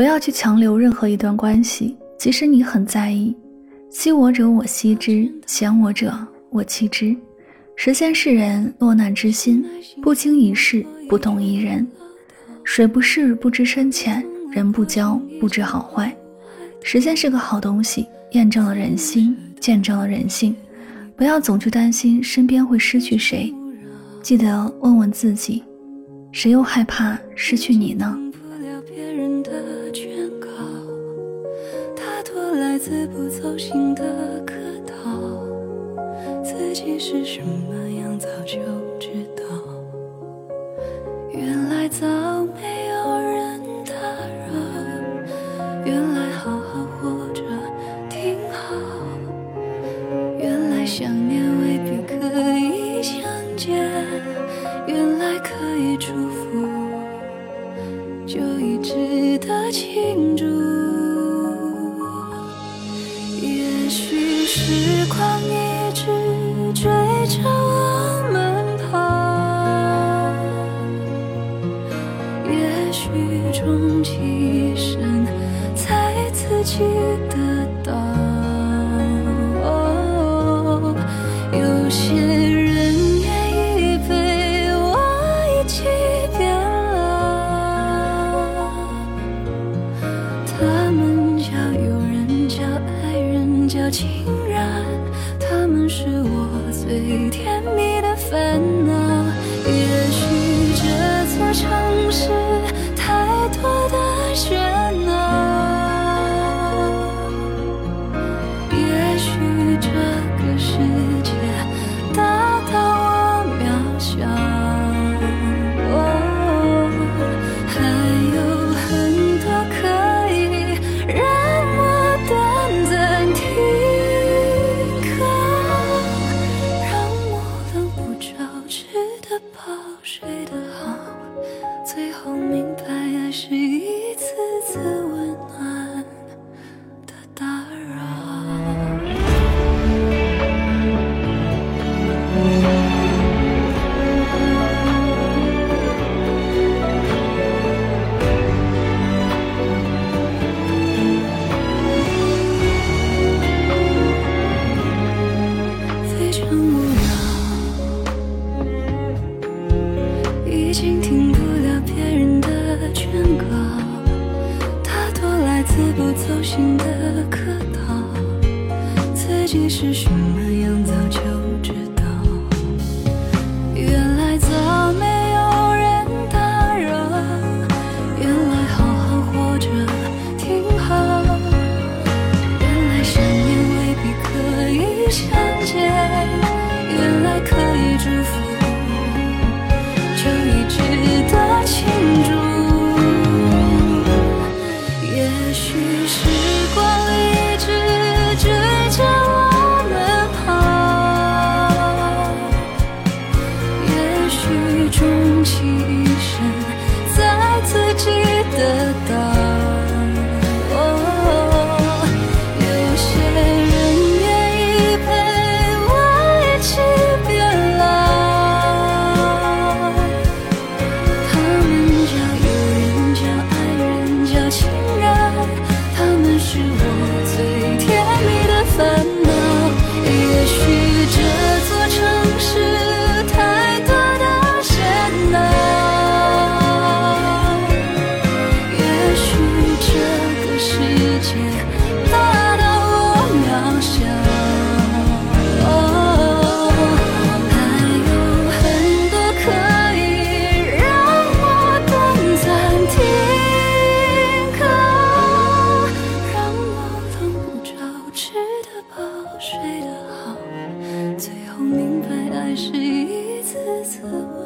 不要去强留任何一段关系，即使你很在意。惜我者我惜之，嫌我者我弃之。实现世人落难之心，不经一事，不懂一人。水不试不知深浅，人不交不知好坏。时间是个好东西，验证了人心，见证了人性。不要总去担心身边会失去谁，记得问问自己，谁又害怕失去你呢？自不走心的客套，自己是什么样早就知道。原来早没有人打扰，原来好好活着挺好，原来想念未必可以相见，原来可以祝福就已值得庆祝。许时光一直追着我们跑，也许终其一生才自己得到。有些不走心的客套，自己是什么样早就知道。是一次次。